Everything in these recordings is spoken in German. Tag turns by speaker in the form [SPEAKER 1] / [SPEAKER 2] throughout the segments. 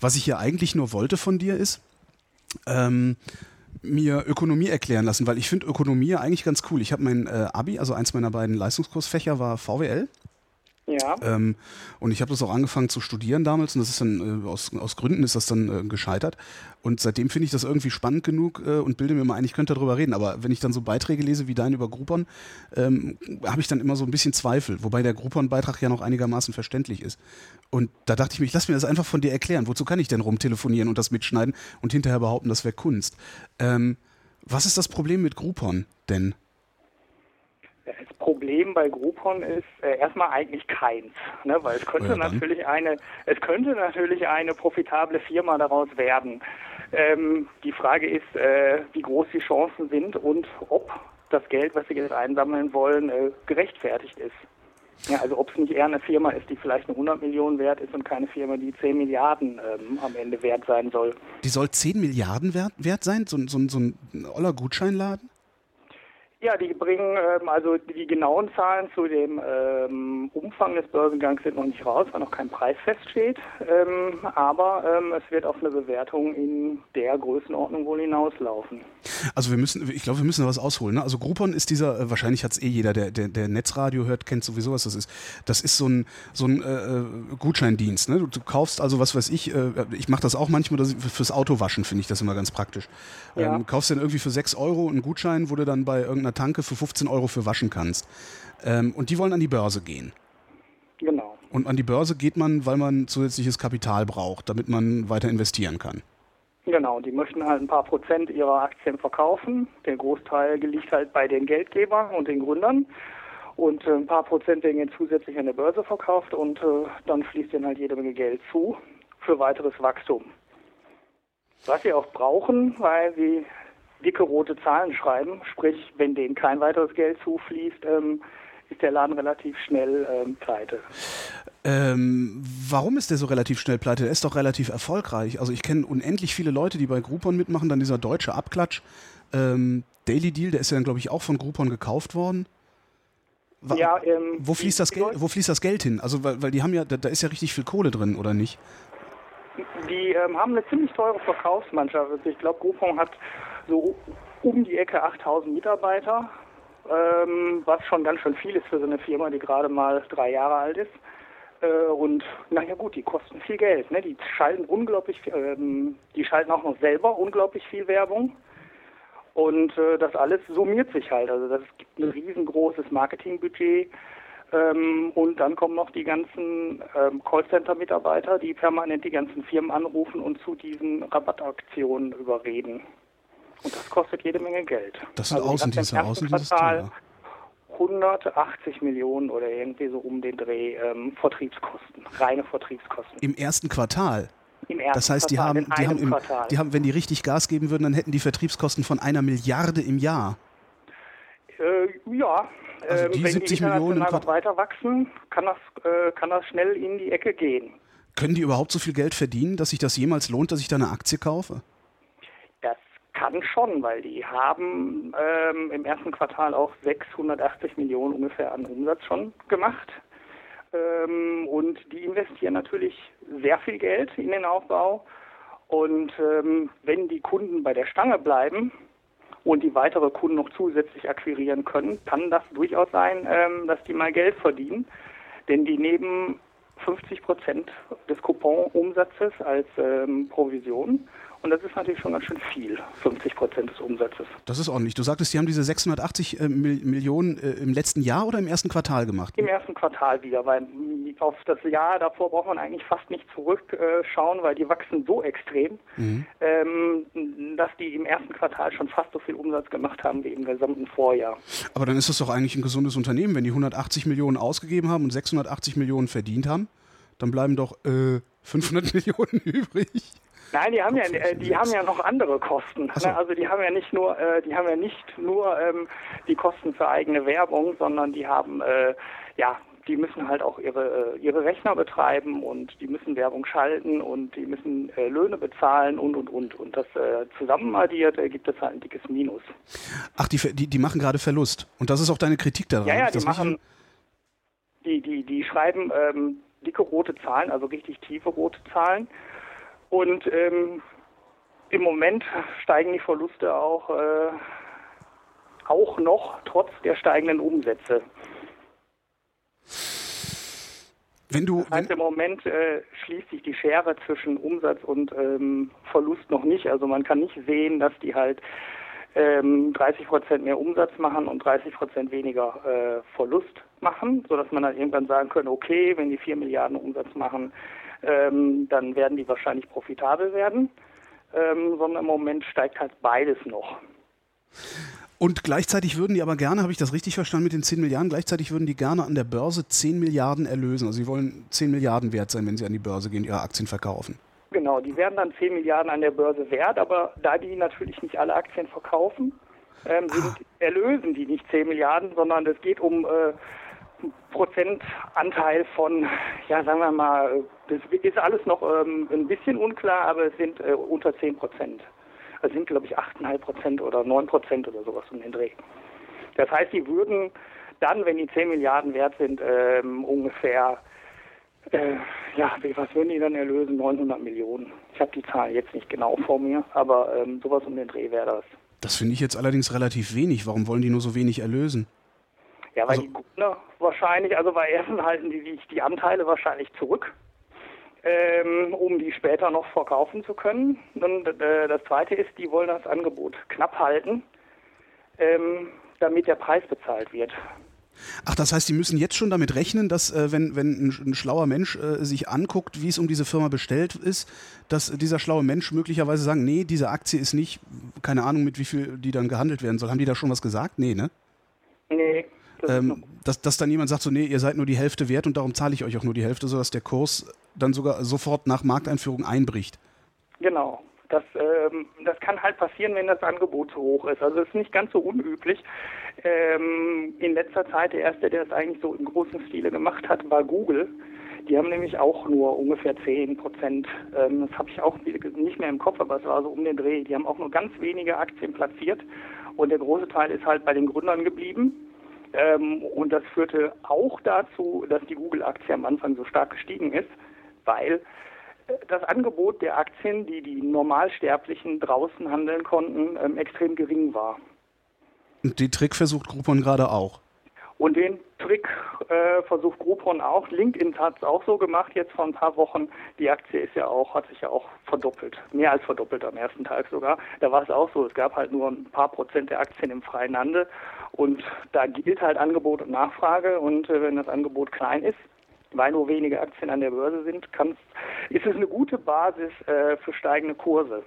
[SPEAKER 1] Was ich ja eigentlich nur wollte von dir ist, ähm, mir Ökonomie erklären lassen, weil ich finde Ökonomie eigentlich ganz cool. Ich habe mein äh, Abi, also eins meiner beiden Leistungskursfächer war VWL. Ähm, und ich habe das auch angefangen zu studieren damals und das ist dann, äh, aus, aus Gründen ist das dann äh, gescheitert. Und seitdem finde ich das irgendwie spannend genug äh, und bilde mir mal ein, ich könnte darüber reden. Aber wenn ich dann so Beiträge lese wie dein über Groupon, ähm, habe ich dann immer so ein bisschen Zweifel. Wobei der Groupon-Beitrag ja noch einigermaßen verständlich ist. Und da dachte ich mir, lass mir das einfach von dir erklären. Wozu kann ich denn rumtelefonieren und das mitschneiden und hinterher behaupten, das wäre Kunst? Ähm, was ist das Problem mit Groupon denn?
[SPEAKER 2] Das Problem bei Groupon ist äh, erstmal eigentlich keins, ne? weil es könnte
[SPEAKER 1] Ja, dann.
[SPEAKER 2] natürlich eine, es könnte natürlich eine profitable Firma daraus werden. Ähm, die Frage ist, äh, wie groß die Chancen sind und ob das Geld, was sie jetzt einsammeln wollen, äh, gerechtfertigt ist. Ja, also ob es nicht eher eine Firma ist, die vielleicht eine 100 Millionen wert ist und keine Firma, die 10 Milliarden ähm, am Ende wert sein soll.
[SPEAKER 1] Die soll 10 Milliarden wert, wert sein? So, ein- so, so ein oller Gutscheinladen?
[SPEAKER 2] Ja, die bringen, ähm, also die genauen Zahlen zu dem ähm, Umfang des Börsengangs sind noch nicht raus, weil noch kein Preis feststeht. Ähm, aber ähm, es wird auf eine Bewertung in der Größenordnung wohl hinauslaufen.
[SPEAKER 1] Also wir müssen, ich glaube, wir müssen da was ausholen. Ne? Also Groupon ist dieser, äh, wahrscheinlich hat es eh jeder, der, der, der Netzradio hört, kennt sowieso, was das ist. Das ist so ein, so ein äh, äh, Gutscheindienst. Ne? Du, du kaufst also, was weiß ich, äh, ich mache das auch manchmal, das, fürs Autowaschen finde ich das immer ganz praktisch.
[SPEAKER 2] Ja.
[SPEAKER 1] Ähm, kaufst dann irgendwie für 6 Euro einen Gutschein, wo du dann bei irgendeiner Tanke für 15 Euro für waschen kannst. Ähm, und die wollen an die Börse gehen.
[SPEAKER 2] Genau.
[SPEAKER 1] Und an die Börse geht man, weil man zusätzliches Kapital braucht, damit man weiter investieren kann.
[SPEAKER 2] Genau, die möchten halt ein paar Prozent ihrer Aktien verkaufen. Der Großteil liegt halt bei den Geldgebern und den Gründern. Und äh, ein paar Prozent werden jetzt zusätzlich an der Börse verkauft und äh, dann fließt ihnen halt jede Menge Geld zu für weiteres Wachstum. Was sie auch brauchen, weil sie dicke rote Zahlen schreiben, sprich, wenn denen kein weiteres Geld zufließt, ähm, ist der Laden relativ schnell ähm, pleite.
[SPEAKER 1] Ähm, warum ist der so relativ schnell pleite? Der ist doch relativ erfolgreich. Also ich kenne unendlich viele Leute, die bei Groupon mitmachen. Dann dieser deutsche Abklatsch. Ähm, Daily Deal, der ist ja dann, glaube ich, auch von Groupon gekauft worden. Wa-
[SPEAKER 2] Ja, ähm,
[SPEAKER 1] wo fließt das Geld? Wo fließt das Geld hin? Also weil, weil die haben ja, da, da ist ja richtig viel Kohle drin, oder nicht?
[SPEAKER 2] Die ähm, haben eine ziemlich teure Verkaufsmannschaft. Also ich glaube, Groupon hat so um die Ecke 8000 Mitarbeiter, ähm, was schon ganz schön viel ist für so eine Firma, die gerade mal drei Jahre alt ist. Äh, und naja gut, die kosten viel Geld. Ne? Die schalten unglaublich, ähm, die schalten auch noch selber unglaublich viel Werbung. Und äh, das alles summiert sich halt. Also das gibt ein riesengroßes Marketingbudget. Ähm, und dann kommen noch die ganzen ähm, Callcenter-Mitarbeiter, die permanent die ganzen Firmen anrufen und zu diesen Rabattaktionen überreden. Und das kostet jede Menge Geld.
[SPEAKER 1] Das sind
[SPEAKER 2] Also die
[SPEAKER 1] Außendienste, Außendienste,
[SPEAKER 2] Quartal
[SPEAKER 1] ja.
[SPEAKER 2] 180 Millionen oder irgendwie so um den Dreh ähm, Vertriebskosten, reine Vertriebskosten.
[SPEAKER 1] Im ersten Quartal.
[SPEAKER 2] Im ersten
[SPEAKER 1] Das heißt, die
[SPEAKER 2] Quartal,
[SPEAKER 1] haben, die haben, im,
[SPEAKER 2] Quartal.
[SPEAKER 1] die haben, wenn die richtig Gas geben würden, dann hätten die Vertriebskosten von einer Milliarde im Jahr.
[SPEAKER 2] Äh, ja,
[SPEAKER 1] Also
[SPEAKER 2] ähm,
[SPEAKER 1] die
[SPEAKER 2] wenn
[SPEAKER 1] 70
[SPEAKER 2] die
[SPEAKER 1] Millionen im
[SPEAKER 2] weiter wachsen, kann das, äh, kann das schnell in die Ecke gehen.
[SPEAKER 1] Können die überhaupt so viel Geld verdienen, dass sich das jemals lohnt, dass ich da eine Aktie kaufe?
[SPEAKER 2] Kann schon, weil die haben ähm, im ersten Quartal auch 680 Millionen ungefähr an Umsatz schon gemacht. Ähm, und die investieren natürlich sehr viel Geld in den Aufbau. Und ähm, wenn die Kunden bei der Stange bleiben und die weitere Kunden noch zusätzlich akquirieren können, kann das durchaus sein, ähm, dass die mal Geld verdienen. Denn die nehmen 50 Prozent des Couponumsatzes als ähm, Provision. Und das ist natürlich schon ganz schön viel, 50 Prozent des Umsatzes.
[SPEAKER 1] Das ist ordentlich. Du sagtest, die haben diese 680 äh, Mil Millionen äh, im letzten Jahr oder im ersten Quartal gemacht?
[SPEAKER 2] Im ersten Quartal wieder, weil mm, auf das Jahr davor braucht man eigentlich fast nicht zurückschauen, weil die wachsen so extrem, ähm, dass die im ersten Quartal schon fast so viel Umsatz gemacht haben wie im gesamten Vorjahr.
[SPEAKER 1] Aber dann ist das doch eigentlich ein gesundes Unternehmen, wenn die 180 Millionen ausgegeben haben und 680 Millionen verdient haben, dann bleiben doch äh, 500 Millionen übrig.
[SPEAKER 2] Nein, die haben ja, äh, die haben ja noch andere Kosten.
[SPEAKER 1] So.
[SPEAKER 2] Ne? Also die haben ja nicht nur, äh, die haben ja nicht nur ähm, die Kosten für eigene Werbung, sondern die haben, äh, ja, die müssen halt auch ihre ihre Rechner betreiben und die müssen Werbung schalten und die müssen äh, Löhne bezahlen und und und und das äh, zusammenaddiert ergibt das halt ein dickes Minus.
[SPEAKER 1] Ach, die, die, die machen gerade Verlust. Und das ist auch deine Kritik daran.
[SPEAKER 2] Ja, ja, die machen, die, die, die schreiben ähm, dicke rote Zahlen, also richtig tiefe rote Zahlen. Und ähm, im Moment steigen die Verluste auch, äh, auch noch trotz der steigenden Umsätze.
[SPEAKER 1] Wenn du,
[SPEAKER 2] das heißt, im Moment äh, schließt sich die Schere zwischen Umsatz und ähm, Verlust noch nicht. Also man kann nicht sehen, dass die halt ähm, 30 Prozent mehr Umsatz machen und 30 Prozent weniger äh, Verlust machen, sodass man dann irgendwann sagen könnte, okay, wenn die 4 Milliarden Umsatz machen, ähm, dann werden die wahrscheinlich profitabel werden. Ähm, sondern im Moment steigt halt beides noch.
[SPEAKER 1] Und gleichzeitig würden die aber gerne, habe ich das richtig verstanden mit den 10 Milliarden, gleichzeitig würden die gerne an der Börse 10 Milliarden erlösen. Also sie wollen 10 Milliarden wert sein, wenn sie an die Börse gehen, ihre Aktien verkaufen.
[SPEAKER 2] Genau, die werden dann 10 Milliarden an der Börse wert, aber da die natürlich nicht alle Aktien verkaufen, ähm, sind, ah. erlösen die nicht 10 Milliarden, sondern es geht um äh, Prozentanteil von, ja sagen wir mal, das ist alles noch ähm, ein bisschen unklar, aber es sind äh, unter 10 Prozent. Das sind, glaube ich, 8,5 Prozent oder 9 Prozent oder sowas um den Dreh. Das heißt, die würden dann, wenn die 10 Milliarden wert sind, ähm, ungefähr, äh, ja, was würden die dann erlösen? 900 Millionen. Ich habe die Zahl jetzt nicht genau vor mir, aber ähm, sowas um den Dreh wäre das.
[SPEAKER 1] Das finde ich jetzt allerdings relativ wenig. Warum wollen die nur so wenig erlösen?
[SPEAKER 2] Ja, weil also, die Gründer wahrscheinlich, also bei ersten halten die sich die Anteile wahrscheinlich zurück ähm, um die später noch verkaufen zu können. Und äh, das Zweite ist, die wollen das Angebot knapp halten, ähm, damit der Preis bezahlt wird.
[SPEAKER 1] Ach, das heißt, die müssen jetzt schon damit rechnen, dass äh, wenn, wenn ein, ein, schlauer Mensch äh, sich anguckt, wie es um diese Firma bestellt ist, dass dieser schlaue Mensch möglicherweise sagen, nee, diese Aktie ist nicht, keine Ahnung, mit wie viel die dann gehandelt werden soll. Haben die da schon was gesagt? Nee, ne?
[SPEAKER 2] Nee,
[SPEAKER 1] ähm, dass, dass dann jemand sagt, so, nee, ihr seid nur die Hälfte wert und darum zahle ich euch auch nur die Hälfte, sodass der Kurs dann sogar sofort nach Markteinführung einbricht.
[SPEAKER 2] Genau. Das, ähm, das kann halt passieren, wenn das Angebot zu hoch ist. Also es ist nicht ganz so unüblich. Ähm, in letzter Zeit der erste, der es eigentlich so im großen Stile gemacht hat, war Google. Die haben nämlich auch nur ungefähr 10 Prozent, ähm, das habe ich auch nicht mehr im Kopf, aber es war so um den Dreh. Die haben auch nur ganz wenige Aktien platziert und der große Teil ist halt bei den Gründern geblieben. Ähm, und das führte auch dazu, dass die Google-Aktie am Anfang so stark gestiegen ist, weil äh, das Angebot der Aktien, die die Normalsterblichen draußen handeln konnten, ähm, extrem gering war.
[SPEAKER 1] Und den Trick versucht Groupon gerade auch.
[SPEAKER 2] Und den Trick äh, versucht Groupon auch. LinkedIn hat es auch so gemacht, jetzt vor ein paar Wochen. Die Aktie ist ja auch, hat sich ja auch verdoppelt. Mehr als verdoppelt am ersten Tag sogar. Da war es auch so. Es gab halt nur ein paar Prozent der Aktien im freien Handel. Und da gilt halt Angebot und Nachfrage. Und äh, wenn das Angebot klein ist, weil nur wenige Aktien an der Börse sind, ist es eine gute Basis äh, für steigende Kurse.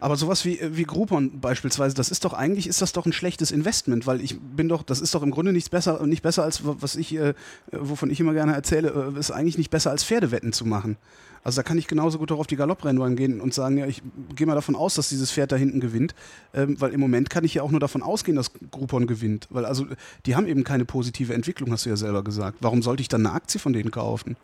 [SPEAKER 1] Aber sowas wie, wie Groupon beispielsweise, das ist doch eigentlich, ist das doch ein schlechtes Investment, weil ich bin doch, das ist doch im Grunde nichts besser, nicht besser als was ich, äh, wovon ich immer gerne erzähle, äh, ist eigentlich nicht besser als Pferdewetten zu machen. Also da kann ich genauso gut auch auf die Galopprennbahn gehen und sagen, ja, ich gehe mal davon aus, dass dieses Pferd da hinten gewinnt, ähm, weil im Moment kann ich ja auch nur davon ausgehen, dass Groupon gewinnt, weil also die haben eben keine positive Entwicklung, hast du ja selber gesagt. Warum sollte ich dann eine Aktie von denen kaufen?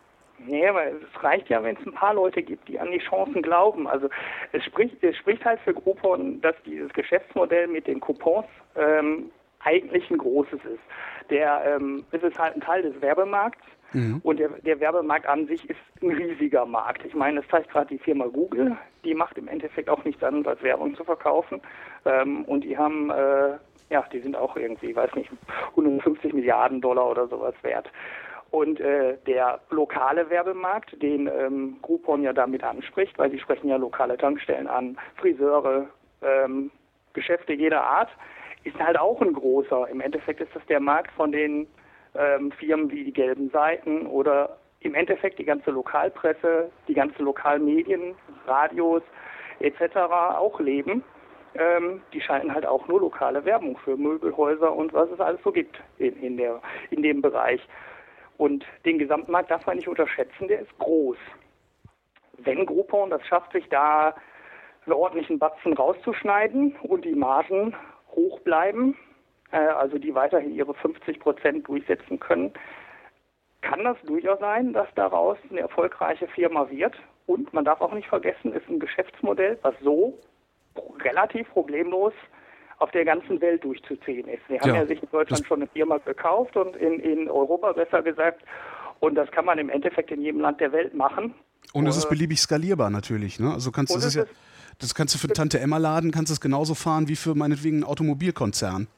[SPEAKER 2] Nee, weil es reicht ja, wenn es ein paar Leute gibt, die an die Chancen glauben. Also es spricht, es spricht halt für Groupon, dass dieses Geschäftsmodell mit den Coupons ähm, eigentlich ein großes ist. Der, ähm, es ist halt ein Teil des Werbemarkts Mhm. Und der, der, Werbemarkt an sich ist ein riesiger Markt. Ich meine, das zeigt gerade die Firma Google. Die macht im Endeffekt auch nichts anderes als Werbung zu verkaufen. Ähm, und die haben, äh, ja, die sind auch irgendwie, weiß nicht, 150 Milliarden Dollar oder sowas wert. Und äh, der lokale Werbemarkt, den ähm, Groupon ja damit anspricht, weil sie sprechen ja lokale Tankstellen an, Friseure, ähm, Geschäfte jeder Art, ist halt auch ein großer. Im Endeffekt ist das der Markt von den ähm, Firmen wie die Gelben Seiten oder im Endeffekt die ganze Lokalpresse, die ganzen Lokalmedien, Radios etc. auch leben. Ähm, die schalten halt auch nur lokale Werbung für Möbelhäuser und was es alles so gibt in, in, der, in dem Bereich. Und den Gesamtmarkt darf man nicht unterschätzen, der ist groß. Wenn Groupon das schafft, sich da einen ordentlichen Batzen rauszuschneiden und die Margen hoch bleiben, also die weiterhin ihre 50 Prozent durchsetzen können, kann das durchaus sein, dass daraus eine erfolgreiche Firma wird. Und man darf auch nicht vergessen, ist ein Geschäftsmodell, was so relativ problemlos auf der ganzen Welt durchzuziehen ist. Sie haben ja, sich in Deutschland schon eine Firma gekauft und in, in Europa besser gesagt. Und das kann man im Endeffekt in jedem Land der Welt machen.
[SPEAKER 1] Und es ist beliebig skalierbar natürlich, ne? Also kannst du das ja das kannst du für Tante Emma laden, kannst es genauso fahren wie für meinetwegen einen Automobilkonzern.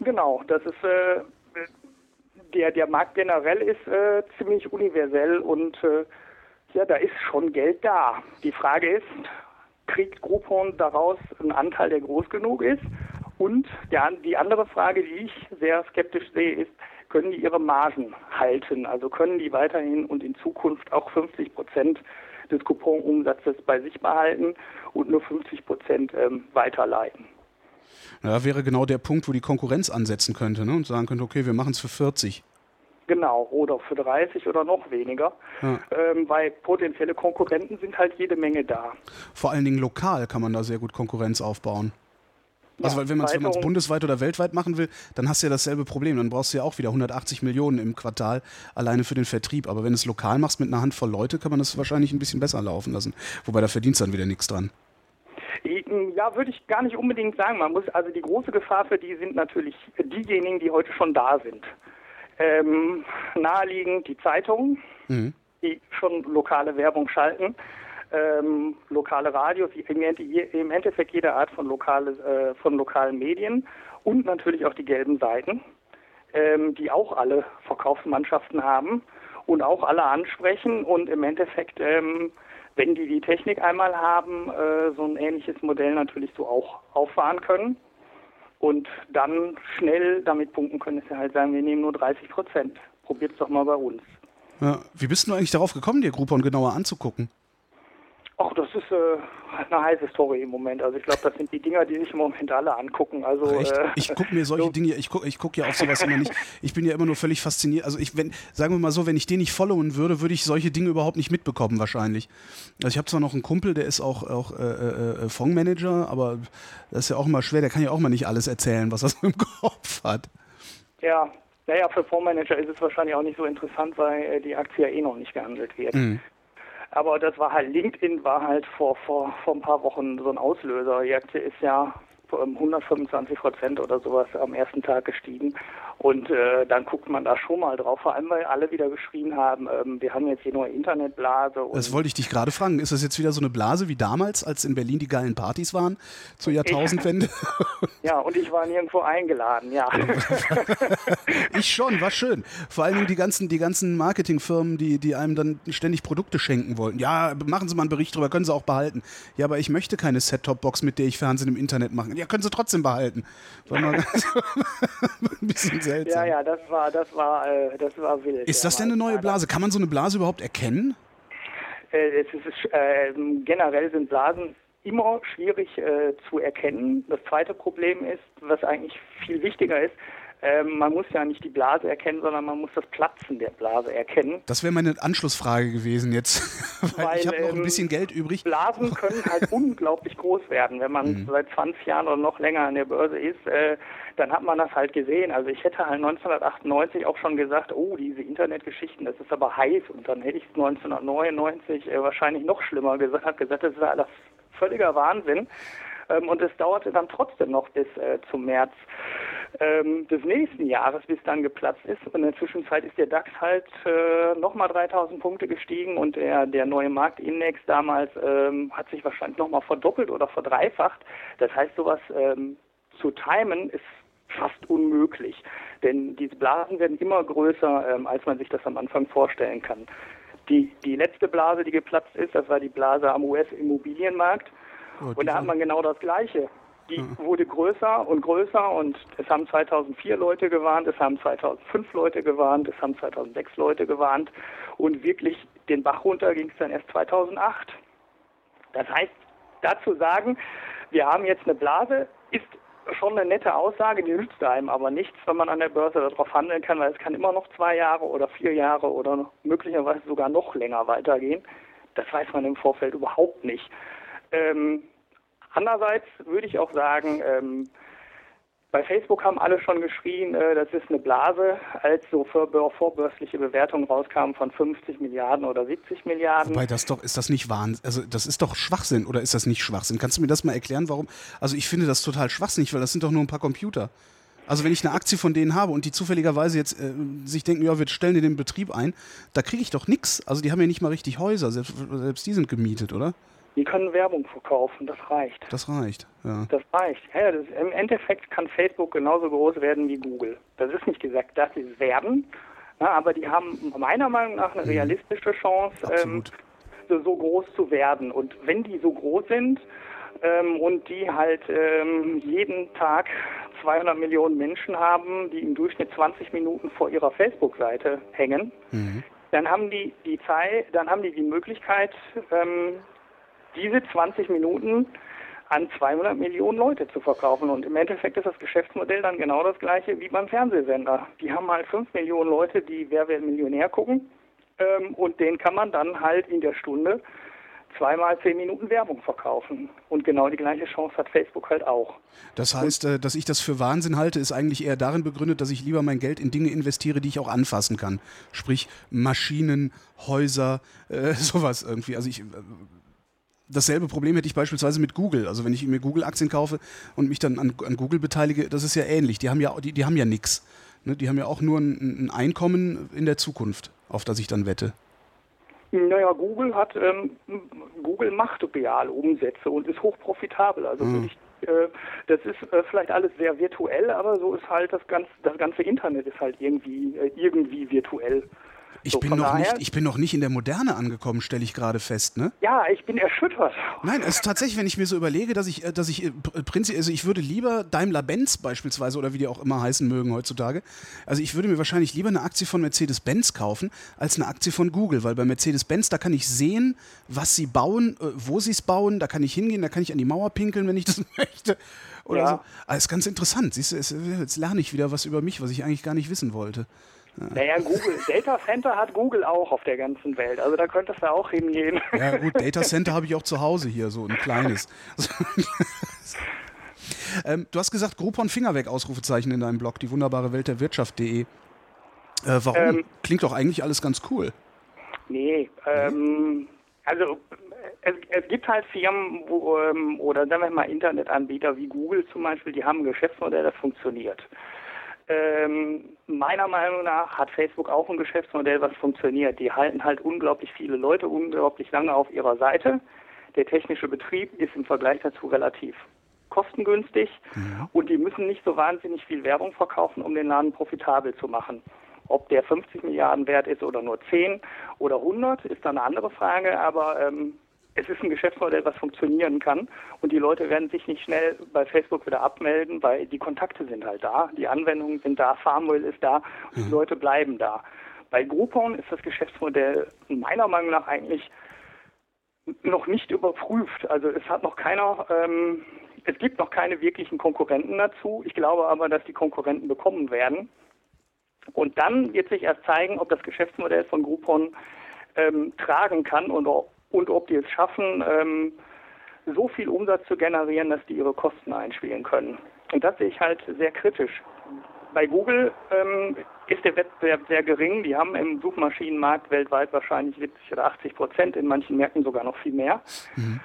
[SPEAKER 2] Genau, das ist äh, der, der Markt generell ist äh, ziemlich universell und äh, ja, da ist schon Geld da. Die Frage ist, kriegt Groupon daraus einen Anteil, der groß genug ist? Und der, die andere Frage, die ich sehr skeptisch sehe, ist, können die ihre Margen halten? Also können die weiterhin und in Zukunft auch 50 Prozent des Couponumsatzes bei sich behalten und nur 50 Prozent ähm, weiterleiten?
[SPEAKER 1] Ja, wäre genau der Punkt, wo die Konkurrenz ansetzen könnte ne? und sagen könnte, okay, wir machen es für 40.
[SPEAKER 2] Genau, oder für 30 oder noch weniger, ja. ähm, weil potenzielle Konkurrenten sind halt jede Menge da.
[SPEAKER 1] Vor allen Dingen lokal kann man da sehr gut Konkurrenz aufbauen. Also, ja, weil wenn man es bundesweit oder weltweit machen will, dann hast du ja dasselbe Problem. Dann brauchst du ja auch wieder 180 Millionen im Quartal alleine für den Vertrieb. Aber wenn du es lokal machst mit einer Handvoll Leute, kann man das wahrscheinlich ein bisschen besser laufen lassen. Wobei da verdienst dann wieder nichts dran.
[SPEAKER 2] Ja, würde ich gar nicht unbedingt sagen. Man muss also die große Gefahr für die sind natürlich diejenigen, die heute schon da sind. Ähm, naheliegend die Zeitungen, mhm. die schon lokale Werbung schalten ähm, lokale Radios, im Endeffekt jede Art von, lokale, äh, von lokalen Medien und natürlich auch die gelben Seiten, ähm, die auch alle Verkaufsmannschaften haben und auch alle ansprechen und im Endeffekt, ähm, wenn die die Technik einmal haben, äh, so ein ähnliches Modell natürlich so auch auffahren können und dann schnell damit punkten können, dass sie halt sagen, wir nehmen nur 30 Prozent. Probiert es doch mal bei uns.
[SPEAKER 1] Ja, wie bist du eigentlich darauf gekommen, dir Groupon genauer anzugucken?
[SPEAKER 2] Ach, das ist äh, eine heiße Story im Moment. Also ich glaube, das sind die Dinger, die sich im Moment alle angucken. Also
[SPEAKER 1] äh, ich gucke mir solche so Dinge, ich gucke ich guck ja auf sowas immer nicht. Ich bin ja immer nur völlig fasziniert. Also ich, wenn, sagen wir mal so, wenn ich den nicht followen würde, würde ich solche Dinge überhaupt nicht mitbekommen wahrscheinlich. Also ich habe zwar noch einen Kumpel, der ist auch, auch äh, äh, äh, Fondsmanager, aber das ist ja auch immer schwer. Der kann ja auch mal nicht alles erzählen, was er so im Kopf hat.
[SPEAKER 2] Ja, naja, für Fondsmanager ist es wahrscheinlich auch nicht so interessant, weil äh, die Aktie ja eh noch nicht gehandelt wird. Mhm. Aber das war halt, LinkedIn war halt vor, vor, vor ein paar Wochen so ein Auslöser. Die Aktie ist ja 125 Prozent oder sowas am ersten Tag gestiegen. Und äh, dann guckt man da schon mal drauf, vor allem weil alle wieder geschrien haben, ähm, wir haben jetzt hier nur Internetblase.
[SPEAKER 1] das wollte ich dich gerade fragen. Ist das jetzt wieder so eine Blase wie damals, als in Berlin die geilen Partys waren zur Jahrtausendwende?
[SPEAKER 2] ja, und ich war nirgendwo eingeladen, ja.
[SPEAKER 1] ich schon, war schön. Vor allen Dingen die ganzen, die ganzen Marketingfirmen, die, die einem dann ständig Produkte schenken wollten. Ja, machen Sie mal einen Bericht drüber, können Sie auch behalten. Ja, aber ich möchte keine Set-Top-Box, mit der ich Fernsehen im Internet machen. Ja, können Sie trotzdem behalten. War mal
[SPEAKER 2] ein bisschen seltsam. Ja, ja, das war, das war, äh, das war wild.
[SPEAKER 1] Ist das denn eine neue Blase? Kann man so eine Blase überhaupt erkennen?
[SPEAKER 2] Äh, es ist, äh, generell sind Blasen immer schwierig äh, zu erkennen. Das zweite Problem ist, was eigentlich viel wichtiger ist, ähm, man muss ja nicht die Blase erkennen, sondern man muss das Platzen der Blase erkennen.
[SPEAKER 1] Das wäre meine Anschlussfrage gewesen jetzt, weil, weil ich habe noch ein ähm, bisschen Geld übrig.
[SPEAKER 2] Blasen können halt unglaublich groß werden, wenn man mhm. seit 20 Jahren oder noch länger an der Börse ist. Äh, dann hat man das halt gesehen. Also ich hätte halt 1998 auch schon gesagt, oh, diese Internetgeschichten, das ist aber heiß. Und dann hätte ich es 1999 äh, wahrscheinlich noch schlimmer gesagt, gesagt, das ist alles völliger Wahnsinn. Ähm, und es dauerte dann trotzdem noch bis äh, zum März ähm, des nächsten Jahres, bis dann geplatzt ist. Und in der Zwischenzeit ist der DAX halt äh, nochmal 3000 Punkte gestiegen und der, der neue Marktindex damals ähm, hat sich wahrscheinlich nochmal verdoppelt oder verdreifacht. Das heißt, sowas ähm, zu timen ist fast unmöglich. Denn diese Blasen werden immer größer, ähm, als man sich das am Anfang vorstellen kann. Die, die letzte Blase, die geplatzt ist, das war die Blase am US-Immobilienmarkt. Oh, und da hat man genau das Gleiche. Die wurde größer und größer und es haben 2004 Leute gewarnt, es haben 2005 Leute gewarnt, es haben 2006 Leute gewarnt und wirklich den Bach runter ging es dann erst 2008. Das heißt, dazu sagen, wir haben jetzt eine Blase, ist schon eine nette Aussage, die nützt einem aber nichts, wenn man an der Börse darauf handeln kann, weil es kann immer noch zwei Jahre oder vier Jahre oder möglicherweise sogar noch länger weitergehen. Das weiß man im Vorfeld überhaupt nicht. Ähm, andererseits würde ich auch sagen, ähm, bei Facebook haben alle schon geschrien, äh, das ist eine Blase, als so vorbörsliche Bewertungen rauskamen von 50 Milliarden oder 70 Milliarden.
[SPEAKER 1] Wobei das doch, ist das nicht Wahnsinn, also das ist doch Schwachsinn oder ist das nicht Schwachsinn? Kannst du mir das mal erklären, warum? Also ich finde das total schwachsinnig, weil das sind doch nur ein paar Computer. Also wenn ich eine Aktie von denen habe und die zufälligerweise jetzt äh, sich denken, ja, wir stellen die den Betrieb ein, da kriege ich doch nichts. Also die haben ja nicht mal richtig Häuser, selbst, selbst die sind gemietet, oder?
[SPEAKER 2] Die können Werbung verkaufen, das reicht.
[SPEAKER 1] Das reicht, ja.
[SPEAKER 2] Das reicht. Ja, das, Im Endeffekt kann Facebook genauso groß werden wie Google. Das ist nicht gesagt, dass sie es werden, na, aber die haben meiner Meinung nach eine mhm. realistische Chance, ähm, so, so, groß zu werden. Und wenn die so groß sind ähm, und die halt ähm, jeden Tag 200 Millionen Menschen haben, die im Durchschnitt 20 Minuten vor ihrer Facebook-Seite hängen, mhm. dann haben die die Zeit, dann haben die die Möglichkeit, ähm, diese 20 Minuten an 200 Millionen Leute zu verkaufen. Und im Endeffekt ist das Geschäftsmodell dann genau das gleiche wie beim Fernsehsender. Die haben halt 5 Millionen Leute, die Wer wird Millionär gucken. Ähm, und den kann man dann halt in der Stunde zweimal zehn Minuten Werbung verkaufen. Und genau die gleiche Chance hat Facebook halt auch.
[SPEAKER 1] Das heißt, äh, dass ich das für Wahnsinn halte, ist eigentlich eher darin begründet, dass ich lieber mein Geld in Dinge investiere, die ich auch anfassen kann. Sprich Maschinen, Häuser, äh, sowas irgendwie. Also ich. Dasselbe Problem hätte ich beispielsweise mit Google. Also wenn ich mir Google-Aktien kaufe und mich dann an, an, Google beteilige, das ist ja ähnlich. Die haben ja, die, die haben ja nichts. Ne? Die haben ja auch nur ein, ein Einkommen in der Zukunft, auf das ich dann wette.
[SPEAKER 2] Naja, Google hat, ähm, Google macht real Umsätze und ist hochprofitabel. Also mhm. ich, äh, das ist äh, vielleicht alles sehr virtuell, aber so ist halt das ganze, das ganze Internet ist halt irgendwie, äh, irgendwie virtuell.
[SPEAKER 1] Ich, so, bin noch daher, nicht, ich bin noch nicht in der Moderne angekommen, stelle ich gerade fest, ne?
[SPEAKER 2] Ja, ich bin erschüttert.
[SPEAKER 1] Nein, es ist tatsächlich, wenn ich mir so überlege, dass ich, äh, dass ich äh, prinzipiell, also ich würde lieber Daimler-Benz beispielsweise oder wie die auch immer heißen mögen heutzutage, also ich würde mir wahrscheinlich lieber eine Aktie von Mercedes-Benz kaufen, als eine Aktie von Google, weil bei Mercedes-Benz, da kann ich sehen, was sie bauen, äh, wo sie es bauen, da kann ich hingehen, da kann ich an die Mauer pinkeln, wenn ich das möchte. Oder ja. so. Also ist ganz interessant. Siehst du, jetzt lerne ich wieder was über mich, was ich eigentlich gar nicht wissen wollte.
[SPEAKER 2] Naja, Google, Data Center hat Google auch auf der ganzen Welt. Also da könntest du auch hingehen.
[SPEAKER 1] Ja gut, Data Center habe ich auch zu Hause hier, so ein kleines. ähm, du hast gesagt, Groupon Finger weg, Ausrufezeichen in deinem Blog, die wunderbare Welt der Wirtschaft.de. Äh, warum? Ähm, Klingt doch eigentlich alles ganz cool.
[SPEAKER 2] Nee, ähm, also es, es, gibt halt Firmen wo, ähm, oder sagen wir mal Internetanbieter wie Google zum Beispiel, die haben ein Geschäftsmodell, das funktioniert. Ähm, meiner Meinung nach hat Facebook auch ein Geschäftsmodell, was funktioniert. Die halten halt unglaublich viele Leute unglaublich lange auf ihrer Seite. Der technische Betrieb ist im Vergleich dazu relativ kostengünstig ja. und die müssen nicht so wahnsinnig viel Werbung verkaufen, um den Laden profitabel zu machen. Ob der 50 Milliarden wert ist oder nur 10 oder 100, ist dann eine andere Frage, aber ähm, es ist ein Geschäftsmodell, was funktionieren kann. Und die Leute werden sich nicht schnell bei Facebook wieder abmelden, weil die Kontakte sind halt da, die Anwendungen sind da, Farmwell ist da und die mhm. Leute bleiben da. Bei Groupon ist das Geschäftsmodell meiner Meinung nach eigentlich noch nicht überprüft. Also es hat noch keiner, ähm, es gibt noch keine wirklichen Konkurrenten dazu. Ich glaube aber, dass die Konkurrenten bekommen werden. Und dann wird sich erst zeigen, ob das Geschäftsmodell von Groupon ähm, tragen kann und ob und ob die es schaffen, ähm, so viel Umsatz zu generieren, dass die ihre Kosten einspielen können. Und das sehe ich halt sehr kritisch. Bei Google ähm, ist der Wettbewerb sehr gering. Die haben im Suchmaschinenmarkt weltweit wahrscheinlich 70 oder 80 Prozent, in manchen Märkten sogar noch viel mehr. Mhm.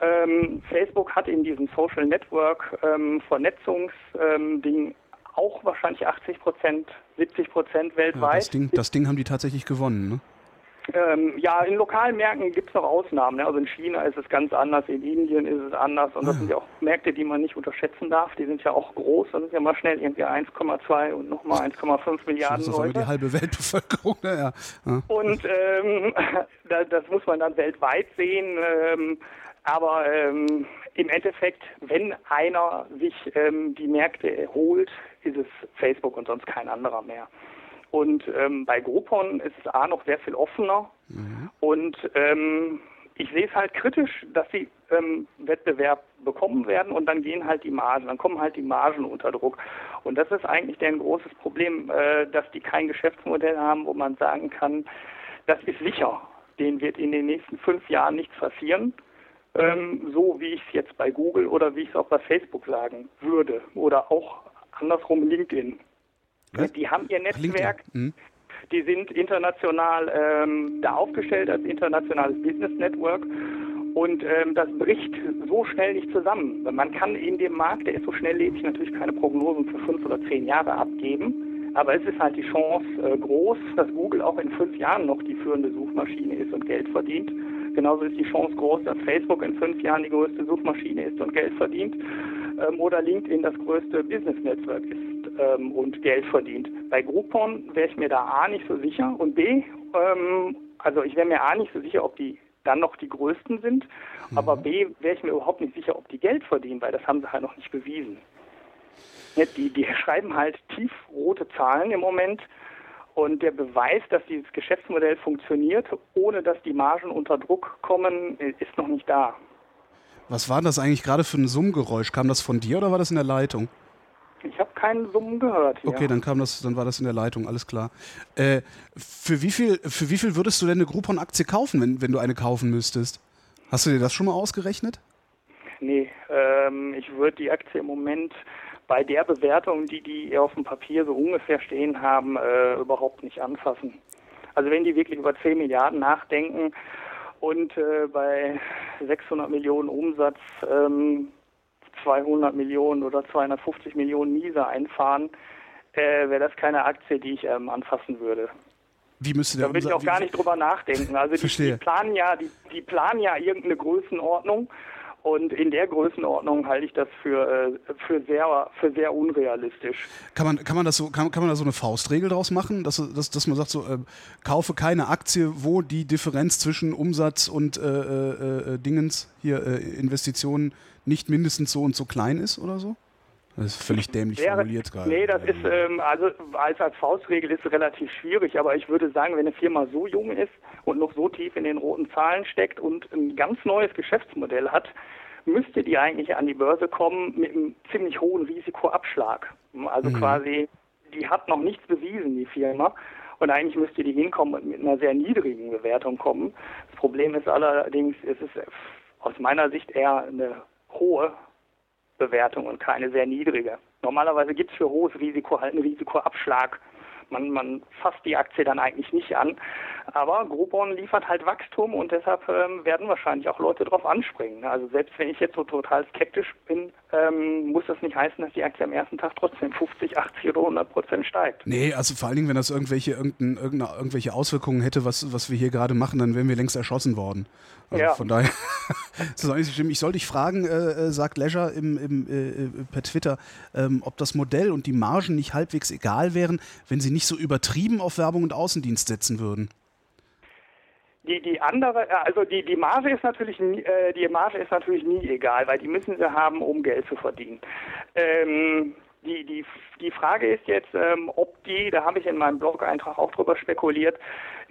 [SPEAKER 2] Ähm, Facebook hat in diesem Social Network ähm, Vernetzungsding auch wahrscheinlich 80 Prozent, 70 Prozent weltweit. Ja,
[SPEAKER 1] das, Ding, das Ding haben die tatsächlich gewonnen, ne?
[SPEAKER 2] Ähm, ja, in lokalen Märkten gibt es noch Ausnahmen. Ne? Also in China ist es ganz anders, in Indien ist es anders. Und das ah. sind ja auch Märkte, die man nicht unterschätzen darf. Die sind ja auch groß. Das sind ja mal schnell irgendwie 1,2 und nochmal 1,5 Milliarden
[SPEAKER 1] das ist
[SPEAKER 2] Leute.
[SPEAKER 1] die halbe Weltbevölkerung. Ne? Ja.
[SPEAKER 2] ja. Und ähm, das, das muss man dann weltweit sehen. Ähm, aber ähm, im Endeffekt, wenn einer sich ähm, die Märkte holt, ist es Facebook und sonst kein anderer mehr. Und ähm, bei Groupon ist es A noch sehr viel offener. Mhm. Und ähm, ich sehe es halt kritisch, dass sie ähm, Wettbewerb bekommen werden und dann gehen halt die Margen, dann kommen halt die Margen unter Druck. Und das ist eigentlich ein großes Problem, äh, dass die kein Geschäftsmodell haben, wo man sagen kann, das ist sicher. Den wird in den nächsten fünf Jahren nichts passieren. Ähm, so wie ich es jetzt bei Google oder wie ich es auch bei Facebook sagen würde. Oder auch andersrum LinkedIn. Was? Die haben ihr Netzwerk. Hm. Die sind international ähm, da aufgestellt als internationales Business Network Und ähm, das bricht so schnell nicht zusammen. Man kann in dem Markt, der ist so schnelllebig, natürlich keine Prognosen für fünf oder zehn Jahre abgeben. Aber es ist halt die Chance äh, groß, dass Google auch in fünf Jahren noch die führende Suchmaschine ist und Geld verdient. Genauso ist die Chance groß, dass Facebook in fünf Jahren die größte Suchmaschine ist und Geld verdient. Ähm, oder LinkedIn das größte Business-Netzwerk ist ähm, und Geld verdient. Bei Groupon wäre ich mir da A nicht so sicher und B, ähm, also ich wäre mir A nicht so sicher, ob die dann noch die größten sind, mhm. aber B wäre ich mir überhaupt nicht sicher, ob die Geld verdienen, weil das haben sie halt noch nicht bewiesen. Die, die schreiben halt tiefrote Zahlen im Moment und der Beweis, dass dieses Geschäftsmodell funktioniert, ohne dass die Margen unter Druck kommen, ist noch nicht da.
[SPEAKER 1] Was war das eigentlich gerade für ein Summgeräusch? Kam das von dir oder war das in der Leitung?
[SPEAKER 2] Ich habe keinen Summen gehört.
[SPEAKER 1] Hier. Okay, dann kam das, dann war das in der Leitung, alles klar. Äh, für wie viel, für wie viel würdest du denn eine Groupon-Aktie kaufen, wenn, wenn du eine kaufen müsstest? Hast du dir das schon mal ausgerechnet?
[SPEAKER 2] Nee, ähm, ich würde die Aktie im Moment bei der Bewertung, die die auf dem Papier so ungefähr stehen haben, äh, überhaupt nicht anfassen. Also wenn die wirklich über 10 Milliarden nachdenken und äh, bei 600 Millionen Umsatz ähm, 200 Millionen oder 250 Millionen Miese einfahren, äh, wäre das keine Aktie, die ich ähm, anfassen würde.
[SPEAKER 1] Wie müsste der
[SPEAKER 2] da würde ich auch gar nicht drüber nachdenken. Also die, die, planen ja, die, die planen ja irgendeine Größenordnung und in der Größenordnung halte ich das für, äh, für, sehr, für sehr unrealistisch.
[SPEAKER 1] Kann man, kann, man das so, kann, kann man da so eine Faustregel draus machen, dass, dass, dass man sagt, so, äh, kaufe keine Aktie, wo die Differenz zwischen Umsatz und äh, äh, äh Dingens, hier äh, Investitionen, nicht mindestens so und so klein ist oder so? Das ist völlig dämlich Wäre, formuliert gerade.
[SPEAKER 2] Nee, das ist, ähm, also als, als Faustregel ist relativ schwierig, aber ich würde sagen, wenn eine Firma so jung ist und noch so tief in den roten Zahlen steckt und ein ganz neues Geschäftsmodell hat, müsste die eigentlich an die Börse kommen mit einem ziemlich hohen Risikoabschlag. Also mhm. quasi, die hat noch nichts bewiesen, die Firma. Und eigentlich müsste die hinkommen und mit einer sehr niedrigen Bewertung kommen. Das Problem ist allerdings, es ist aus meiner Sicht eher eine hohe Bewertung und keine sehr niedrige. Normalerweise gibt es für hohes Risiko halt einen Risikoabschlag. Man, man fasst die Aktie dann eigentlich nicht an. Aber Groupon liefert halt Wachstum und deshalb ähm, werden wahrscheinlich auch Leute darauf anspringen. Also selbst wenn ich jetzt so total skeptisch bin, ähm, muss das nicht heißen, dass die Aktie am ersten Tag trotzdem 50, 80 oder 100 Prozent steigt.
[SPEAKER 1] Nee, also vor allen Dingen, wenn das irgendwelche, irgendwelche Auswirkungen hätte, was, was wir hier gerade machen, dann wären wir längst erschossen worden. Also ja. von daher ist das eigentlich nicht. Ich soll dich fragen, äh, äh, sagt Leisure im, im, äh, äh, per Twitter, ähm, ob das Modell und die Margen nicht halbwegs egal wären, wenn sie nicht so übertrieben auf Werbung und Außendienst setzen würden.
[SPEAKER 2] Die, die andere, äh, also die, die Marge ist natürlich nie, äh, die Marge ist natürlich nie egal, weil die müssen sie haben, um Geld zu verdienen. Ähm, die, die, die Frage ist jetzt, ähm, ob die, da habe ich in meinem Blog-Eintrag auch drüber spekuliert,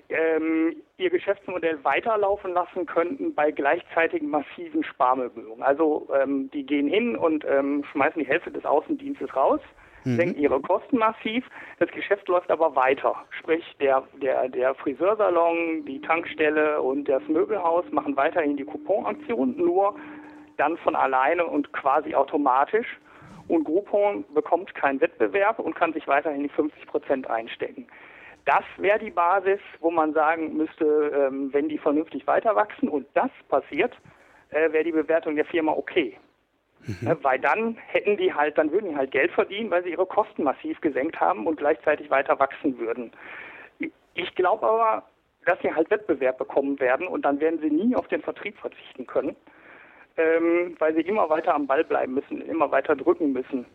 [SPEAKER 2] ähm, ihr Geschäftsmodell weiterlaufen lassen könnten bei gleichzeitigen massiven Sparmöbelungen. Also ähm, die gehen hin und ähm, schmeißen die Hälfte des Außendienstes raus mhm. senken ihre Kosten massiv. Das Geschäft läuft aber weiter. Sprich, der, der, der Friseursalon, die Tankstelle und das Möbelhaus machen weiterhin die Couponaktion, nur dann von alleine und quasi automatisch. Und Groupon bekommt keinen Wettbewerb und kann sich weiterhin die 50 Prozent einstecken. Das wäre die Basis, wo man sagen müsste, ähm, wenn die vernünftig weiter wachsen und das passiert, äh, wäre die Bewertung der Firma okay. Mhm. Ne, weil dann hätten die halt, dann würden die halt Geld verdienen, weil sie ihre Kosten massiv gesenkt haben und gleichzeitig weiter wachsen würden. Ich glaube aber, dass sie halt Wettbewerb bekommen werden und dann werden sie nie auf den Vertrieb verzichten können, ähm, weil sie immer weiter am Ball bleiben müssen, immer weiter drücken müssen.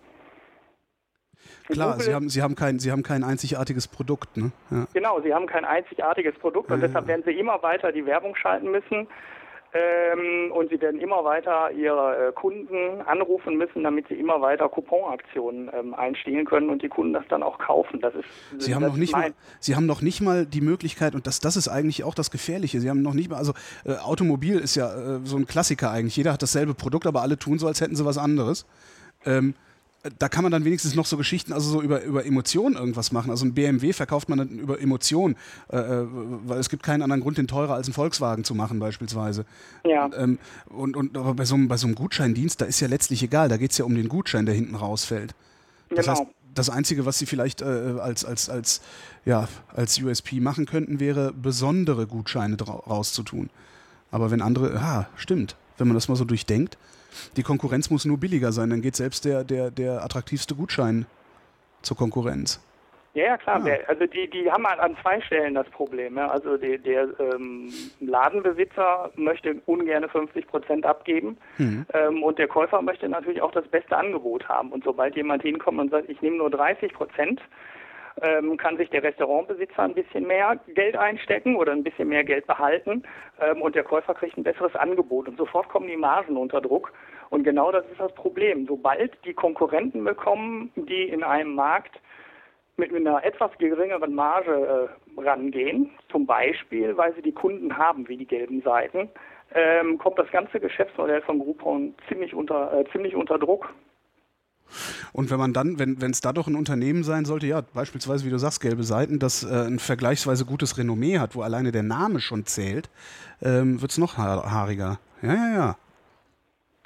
[SPEAKER 1] Klar, Google, sie haben, sie, haben kein, sie haben kein einzigartiges Produkt. Ne?
[SPEAKER 2] Ja. Genau, sie haben kein einzigartiges Produkt und ja, deshalb werden sie immer weiter die Werbung schalten müssen ähm, und sie werden immer weiter ihre äh, Kunden anrufen müssen, damit sie immer weiter Couponaktionen ähm, einstehen können und die Kunden das dann auch kaufen. Das ist,
[SPEAKER 1] sie, haben noch nicht mal, sie haben noch nicht mal die Möglichkeit, und das, das ist eigentlich auch das Gefährliche, sie haben noch nicht mal, also äh, Automobil ist ja äh, so ein Klassiker eigentlich. Jeder hat dasselbe Produkt, aber alle tun so, als hätten sie was anderes. Ähm, da kann man dann wenigstens noch so Geschichten, also so über, über Emotionen irgendwas machen. Also ein BMW verkauft man dann über Emotionen, äh, äh, weil es gibt keinen anderen Grund, den teurer als ein Volkswagen zu machen beispielsweise. Ja. Ähm, und, und aber bei so, einem, bei so einem Gutscheindienst, da ist ja letztlich egal, da geht es ja um den Gutschein, der hinten rausfällt. Das genau. heißt, das Einzige, was sie vielleicht äh, als, als, als, ja, als USP machen könnten, wäre besondere Gutscheine rauszutun. Aber wenn andere, ah, stimmt, wenn man das mal so durchdenkt, die Konkurrenz muss nur billiger sein, dann geht selbst der, der, der attraktivste Gutschein zur Konkurrenz.
[SPEAKER 2] Ja, ja klar. Ah. Also die, die haben an zwei Stellen das Problem. Ja. Also die, der ähm, Ladenbesitzer möchte ungern 50 Prozent abgeben mhm. ähm, und der Käufer möchte natürlich auch das beste Angebot haben. Und sobald jemand hinkommt und sagt, ich nehme nur 30 Prozent, ähm, kann sich der Restaurantbesitzer ein bisschen mehr Geld einstecken oder ein bisschen mehr Geld behalten ähm, und der Käufer kriegt ein besseres Angebot. Und sofort kommen die Margen unter Druck. Und genau das ist das Problem. Sobald die Konkurrenten bekommen, die in einem Markt mit einer etwas geringeren Marge äh, rangehen, zum Beispiel, weil sie die Kunden haben, wie die gelben Seiten, ähm, kommt das ganze Geschäftsmodell von Groupon ziemlich unter, äh, ziemlich unter Druck.
[SPEAKER 1] Und wenn man dann, wenn es da doch ein Unternehmen sein sollte, ja, beispielsweise, wie du sagst, gelbe Seiten, das äh, ein vergleichsweise gutes Renommee hat, wo alleine der Name schon zählt, ähm, wird es noch haariger. Ja, ja, ja.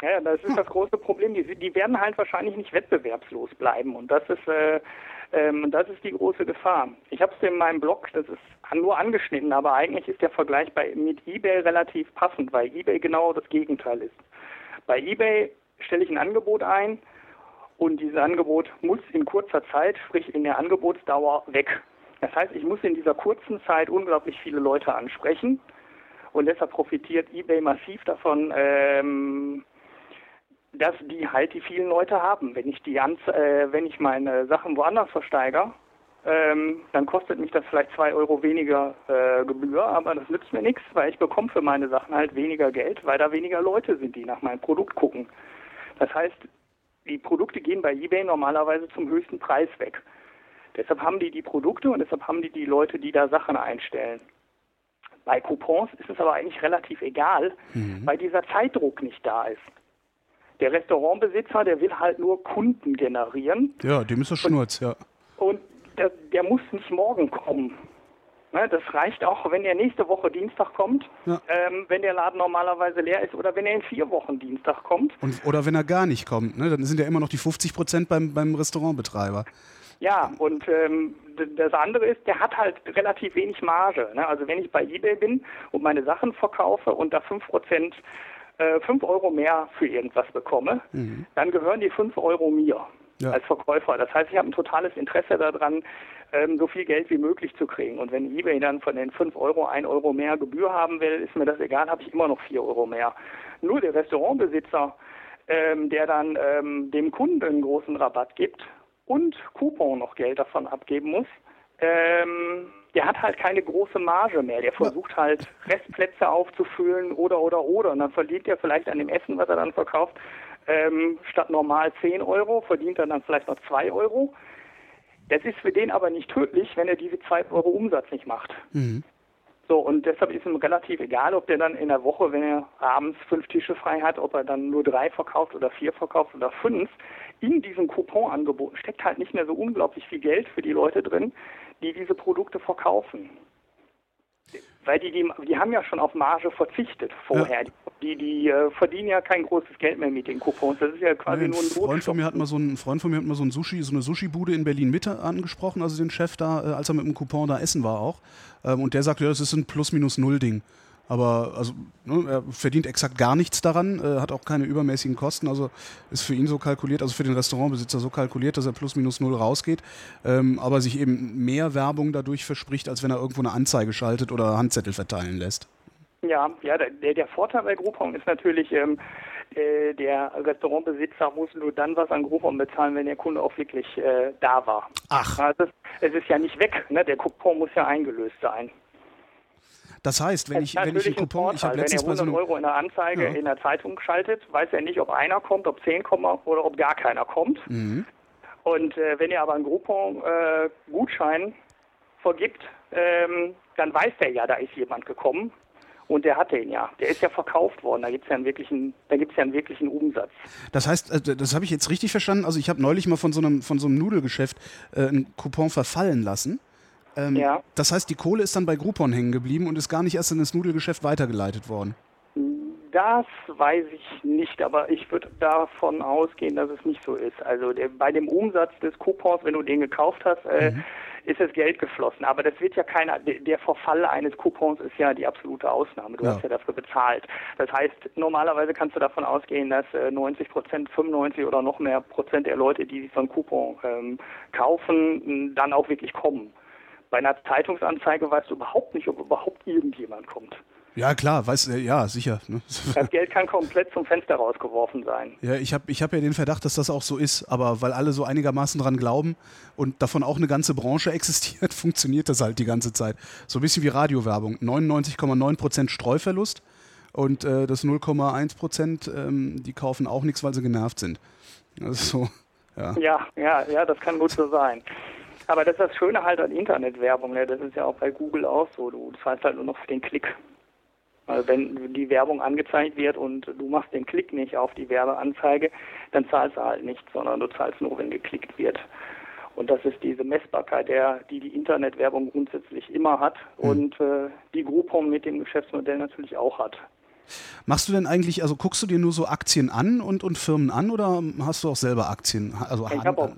[SPEAKER 2] Ja, das ist das große Problem. Die, die werden halt wahrscheinlich nicht wettbewerbslos bleiben. Und das ist, äh, ähm, das ist die große Gefahr. Ich habe es in meinem Blog, das ist nur angeschnitten, aber eigentlich ist der Vergleich bei, mit eBay relativ passend, weil eBay genau das Gegenteil ist. Bei eBay stelle ich ein Angebot ein, und dieses Angebot muss in kurzer Zeit, sprich in der Angebotsdauer, weg. Das heißt, ich muss in dieser kurzen Zeit unglaublich viele Leute ansprechen und deshalb profitiert eBay massiv davon, ähm, dass die halt die vielen Leute haben. Wenn ich die äh, wenn ich meine Sachen woanders versteigere, ähm, dann kostet mich das vielleicht zwei Euro weniger äh, Gebühr, aber das nützt mir nichts, weil ich bekomme für meine Sachen halt weniger Geld, weil da weniger Leute sind, die nach meinem Produkt gucken. Das heißt, die Produkte gehen bei eBay normalerweise zum höchsten Preis weg. Deshalb haben die die Produkte und deshalb haben die die Leute, die da Sachen einstellen. Bei Coupons ist es aber eigentlich relativ egal, mhm. weil dieser Zeitdruck nicht da ist. Der Restaurantbesitzer, der will halt nur Kunden generieren.
[SPEAKER 1] Ja, dem ist das Schnurz, ja.
[SPEAKER 2] Und der, der muss nicht morgen kommen. Ne, das reicht auch, wenn er nächste Woche Dienstag kommt, ja. ähm, wenn der Laden normalerweise leer ist oder wenn er in vier Wochen Dienstag kommt.
[SPEAKER 1] Und, oder wenn er gar nicht kommt, ne? dann sind ja immer noch die 50 Prozent beim, beim Restaurantbetreiber.
[SPEAKER 2] Ja, und ähm, das andere ist, der hat halt relativ wenig Marge. Ne? Also wenn ich bei eBay bin und meine Sachen verkaufe und da 5 Prozent, äh, 5 Euro mehr für irgendwas bekomme, mhm. dann gehören die 5 Euro mir ja. als Verkäufer. Das heißt, ich habe ein totales Interesse daran, ähm, so viel Geld wie möglich zu kriegen. Und wenn eBay dann von den 5 Euro 1 Euro mehr Gebühr haben will, ist mir das egal, habe ich immer noch 4 Euro mehr. Nur der Restaurantbesitzer, ähm, der dann ähm, dem Kunden einen großen Rabatt gibt und Coupon noch Geld davon abgeben muss, ähm, der hat halt keine große Marge mehr. Der versucht halt Restplätze aufzufüllen oder oder oder. Und dann verdient er vielleicht an dem Essen, was er dann verkauft, ähm, statt normal 10 Euro, verdient er dann vielleicht noch 2 Euro. Das ist für den aber nicht tödlich, wenn er diese 2 Euro Umsatz nicht macht. Mhm. So, und deshalb ist ihm relativ egal, ob der dann in der Woche, wenn er abends fünf Tische frei hat, ob er dann nur drei verkauft oder vier verkauft oder fünf. In diesem Couponangebot steckt halt nicht mehr so unglaublich viel Geld für die Leute drin, die diese Produkte verkaufen. Weil die, die, die haben ja schon auf Marge verzichtet vorher. Ja. Die, die äh, verdienen ja kein großes Geld mehr mit den Coupons. Das ist ja quasi Nein, nur ein
[SPEAKER 1] Freund von mir hat mal so ein Freund von mir hat mal so ein Sushi, so eine Sushi-Bude in Berlin Mitte angesprochen, also den Chef da, äh, als er mit dem Coupon da essen war auch. Ähm, und der sagte, ja, das ist ein Plus-Minus-Null-Ding. Aber also, ne, er verdient exakt gar nichts daran, äh, hat auch keine übermäßigen Kosten, also ist für ihn so kalkuliert, also für den Restaurantbesitzer so kalkuliert, dass er plus minus null rausgeht, ähm, aber sich eben mehr Werbung dadurch verspricht, als wenn er irgendwo eine Anzeige schaltet oder Handzettel verteilen lässt.
[SPEAKER 2] Ja, ja, der, der Vorteil bei Groupon ist natürlich, ähm, äh, der Restaurantbesitzer muss nur dann was an Groupon bezahlen, wenn der Kunde auch wirklich äh, da war.
[SPEAKER 1] Ach.
[SPEAKER 2] Also es, ist ja nicht weg, ne? der Coupon muss ja eingelöst sein.
[SPEAKER 1] Das heißt, wenn ich, wenn ich einen Coupon,
[SPEAKER 2] ich habe letztens Wenn er 100 so Euro in der Anzeige ja. in der Zeitung schaltet, weiß er nicht, ob einer kommt, ob zehn kommen oder ob gar keiner kommt. Mhm. Und äh, wenn er aber einen Groupon-Gutschein äh, vergibt, ähm, dann weiß der ja, da ist jemand gekommen. Und der hatte ihn ja. Der ist ja verkauft worden. Da gibt es ja einen wirklichen, da gibt's ja einen wirklichen Umsatz.
[SPEAKER 1] Das heißt, äh, das habe ich jetzt richtig verstanden. Also ich habe neulich mal von so einem, von so einem Nudelgeschäft äh, einen Coupon verfallen lassen. Ähm, ja. Das heißt, die Kohle ist dann bei Groupon hängen geblieben und ist gar nicht erst in das Nudelgeschäft weitergeleitet worden.
[SPEAKER 2] Das weiß ich nicht, aber ich würde davon ausgehen, dass es nicht so ist. Also der, bei dem Umsatz des Coupons, wenn du den gekauft hast, äh, mhm. Ist das Geld geflossen. Aber das wird ja keiner, der Verfall eines Coupons ist ja die absolute Ausnahme. Du ja. hast ja dafür bezahlt. Das heißt, normalerweise kannst du davon ausgehen, dass 90 Prozent, 95 oder noch mehr Prozent der Leute, die so einen Coupon ähm, kaufen, dann auch wirklich kommen. Bei einer Zeitungsanzeige weißt du überhaupt nicht, ob überhaupt irgendjemand kommt.
[SPEAKER 1] Ja, klar, weiß, ja, sicher. Ne?
[SPEAKER 2] Das Geld kann komplett zum Fenster rausgeworfen sein.
[SPEAKER 1] Ja, ich habe ich hab ja den Verdacht, dass das auch so ist, aber weil alle so einigermaßen dran glauben und davon auch eine ganze Branche existiert, funktioniert das halt die ganze Zeit. So ein bisschen wie Radiowerbung. 99,9% Streuverlust und äh, das 0,1%, ähm, die kaufen auch nichts, weil sie genervt sind. So,
[SPEAKER 2] ja. Ja, ja, ja, das kann gut so sein. Aber das ist das Schöne halt an Internetwerbung, ne? das ist ja auch bei Google auch so. Du zahlst halt nur noch für den Klick. Also wenn die Werbung angezeigt wird und du machst den Klick nicht auf die Werbeanzeige, dann zahlst du halt nichts, sondern du zahlst nur, wenn geklickt wird. Und das ist diese Messbarkeit, der, die die Internetwerbung grundsätzlich immer hat mhm. und äh, die Groupon mit dem Geschäftsmodell natürlich auch hat.
[SPEAKER 1] Machst du denn eigentlich, also guckst du dir nur so Aktien an und, und Firmen an oder hast du auch selber Aktien? Also
[SPEAKER 2] ich habe auch,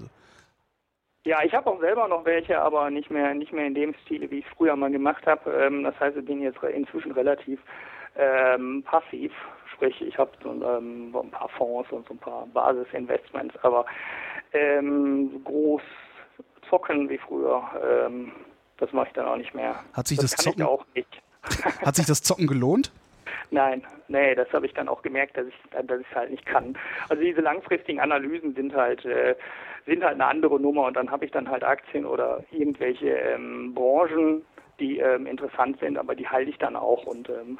[SPEAKER 2] ja, ich habe auch selber noch welche, aber nicht mehr nicht mehr in dem Stil, wie ich es früher mal gemacht habe. Ähm, das heißt, ich bin jetzt inzwischen relativ ähm, passiv. Sprich, ich habe so ähm, ein paar Fonds und so ein paar Basisinvestments, aber ähm, groß zocken wie früher, ähm, das mache ich dann auch nicht mehr.
[SPEAKER 1] Hat sich das,
[SPEAKER 2] das
[SPEAKER 1] Zocken
[SPEAKER 2] auch nicht.
[SPEAKER 1] Hat sich das Zocken gelohnt?
[SPEAKER 2] Nein, nee, das habe ich dann auch gemerkt, dass ich dass ich halt nicht kann. Also diese langfristigen Analysen sind halt äh, sind halt eine andere Nummer und dann habe ich dann halt Aktien oder irgendwelche ähm, Branchen, die ähm, interessant sind, aber die halte ich dann auch und ähm,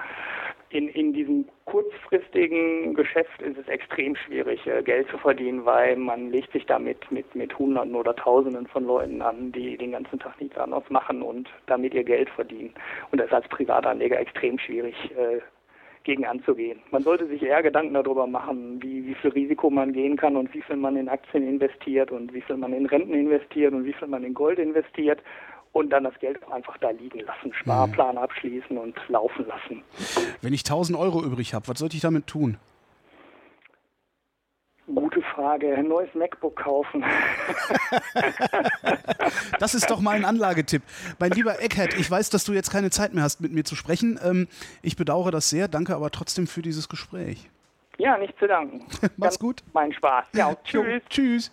[SPEAKER 2] in, in diesem kurzfristigen Geschäft ist es extrem schwierig, äh, Geld zu verdienen, weil man legt sich damit mit, mit Hunderten oder Tausenden von Leuten an, die den ganzen Tag nichts anderes machen und damit ihr Geld verdienen. Und das ist als Privatanleger extrem schwierig, äh, gegen anzugehen. Man sollte sich eher Gedanken darüber machen, wie, wie viel Risiko man gehen kann und wie viel man in Aktien investiert und wie viel man in Renten investiert und wie viel man in Gold investiert und dann das Geld einfach da liegen lassen, Sparplan abschließen und laufen lassen.
[SPEAKER 1] Wenn ich 1000 Euro übrig habe, was sollte ich damit tun?
[SPEAKER 2] Gute Frage. Ein neues MacBook kaufen.
[SPEAKER 1] das ist doch mal ein Anlagetipp. Mein lieber Eckhead, ich weiß, dass du jetzt keine Zeit mehr hast, mit mir zu sprechen. Ähm, ich bedauere das sehr, danke aber trotzdem für dieses Gespräch.
[SPEAKER 2] Ja, nicht zu danken.
[SPEAKER 1] Mach's gut.
[SPEAKER 2] Mein Spaß. Ja, tschüss.
[SPEAKER 1] Tschüss.